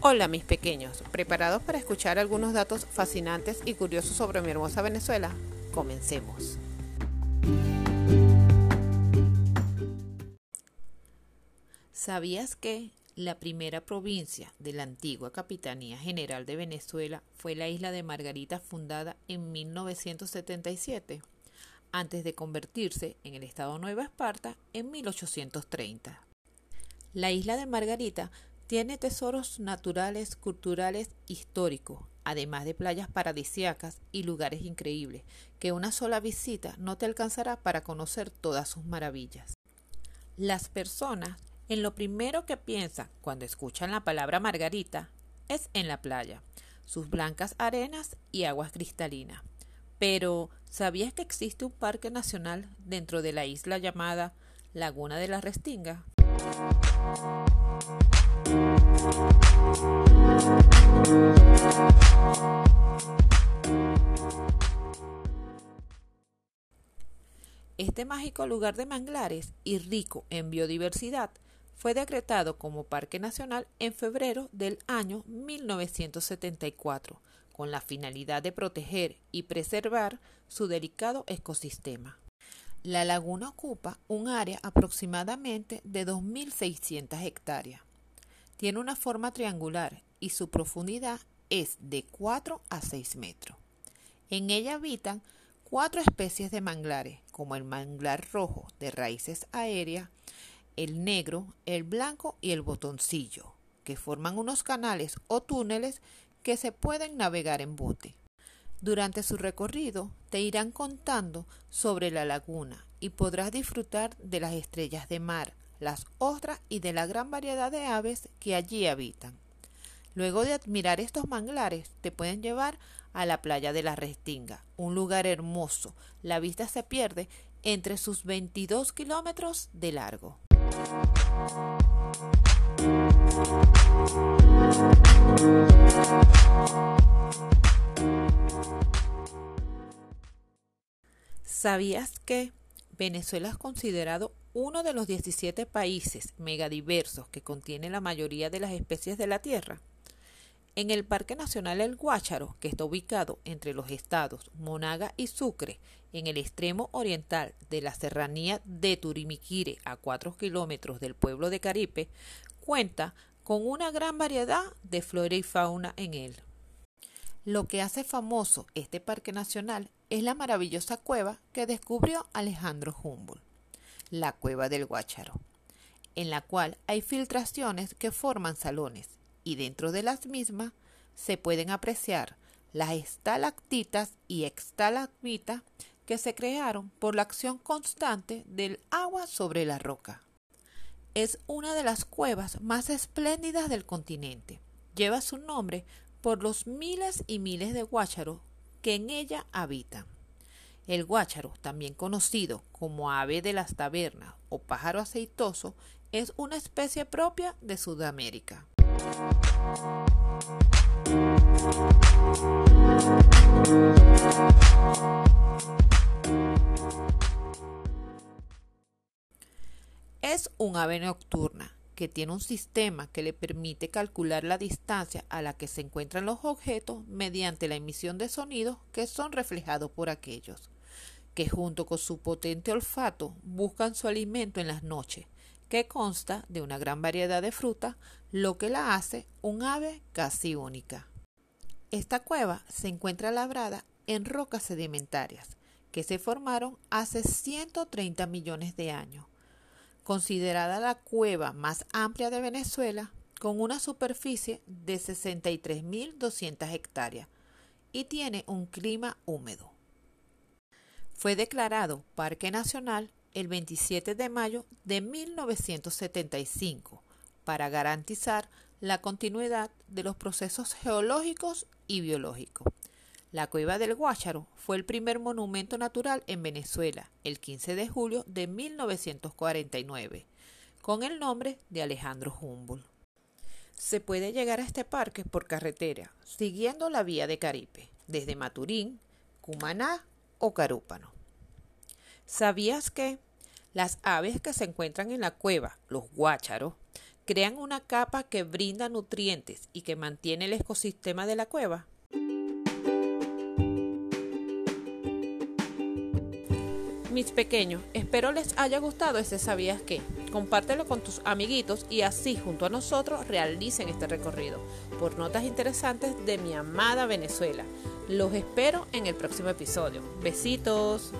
Hola mis pequeños, ¿preparados para escuchar algunos datos fascinantes y curiosos sobre mi hermosa Venezuela? Comencemos. ¿Sabías que la primera provincia de la antigua Capitanía General de Venezuela fue la isla de Margarita fundada en 1977, antes de convertirse en el Estado Nueva Esparta en 1830? La isla de Margarita tiene tesoros naturales, culturales, históricos, además de playas paradisíacas y lugares increíbles, que una sola visita no te alcanzará para conocer todas sus maravillas. Las personas en lo primero que piensan cuando escuchan la palabra Margarita es en la playa, sus blancas arenas y aguas cristalinas. Pero, ¿sabías que existe un parque nacional dentro de la isla llamada Laguna de la Restinga? Este mágico lugar de manglares y rico en biodiversidad fue decretado como Parque Nacional en febrero del año 1974, con la finalidad de proteger y preservar su delicado ecosistema. La laguna ocupa un área aproximadamente de 2.600 hectáreas. Tiene una forma triangular y su profundidad es de 4 a 6 metros. En ella habitan cuatro especies de manglares, como el manglar rojo de raíces aéreas, el negro, el blanco y el botoncillo, que forman unos canales o túneles que se pueden navegar en bote. Durante su recorrido te irán contando sobre la laguna y podrás disfrutar de las estrellas de mar, las ostras y de la gran variedad de aves que allí habitan. Luego de admirar estos manglares, te pueden llevar a la playa de la Restinga, un lugar hermoso. La vista se pierde entre sus 22 kilómetros de largo. ¿Sabías que Venezuela es considerado uno de los 17 países megadiversos que contiene la mayoría de las especies de la Tierra? En el Parque Nacional El Guácharo, que está ubicado entre los estados Monaga y Sucre, en el extremo oriental de la serranía de Turimiquire, a 4 kilómetros del pueblo de Caripe, cuenta con una gran variedad de flora y fauna en él. Lo que hace famoso este parque nacional es la maravillosa cueva que descubrió Alejandro Humboldt, la cueva del Guácharo, en la cual hay filtraciones que forman salones y dentro de las mismas se pueden apreciar las estalactitas y extalagmitas que se crearon por la acción constante del agua sobre la roca. Es una de las cuevas más espléndidas del continente. Lleva su nombre por los miles y miles de guácharos que en ella habitan. El guácharo, también conocido como ave de las tabernas o pájaro aceitoso, es una especie propia de Sudamérica. Es un ave nocturna que tiene un sistema que le permite calcular la distancia a la que se encuentran los objetos mediante la emisión de sonidos que son reflejados por aquellos, que junto con su potente olfato buscan su alimento en las noches, que consta de una gran variedad de frutas, lo que la hace un ave casi única. Esta cueva se encuentra labrada en rocas sedimentarias, que se formaron hace 130 millones de años, considerada la cueva más amplia de Venezuela, con una superficie de 63.200 hectáreas y tiene un clima húmedo. Fue declarado Parque Nacional el 27 de mayo de 1975 para garantizar la continuidad de los procesos geológicos y biológicos. La cueva del Guácharo fue el primer monumento natural en Venezuela el 15 de julio de 1949, con el nombre de Alejandro Humboldt. Se puede llegar a este parque por carretera, siguiendo la vía de Caripe, desde Maturín, Cumaná o Carúpano. ¿Sabías que las aves que se encuentran en la cueva, los guácharos, crean una capa que brinda nutrientes y que mantiene el ecosistema de la cueva. Mis pequeños, espero les haya gustado este sabías que. Compártelo con tus amiguitos y así junto a nosotros realicen este recorrido por notas interesantes de mi amada Venezuela. Los espero en el próximo episodio. Besitos.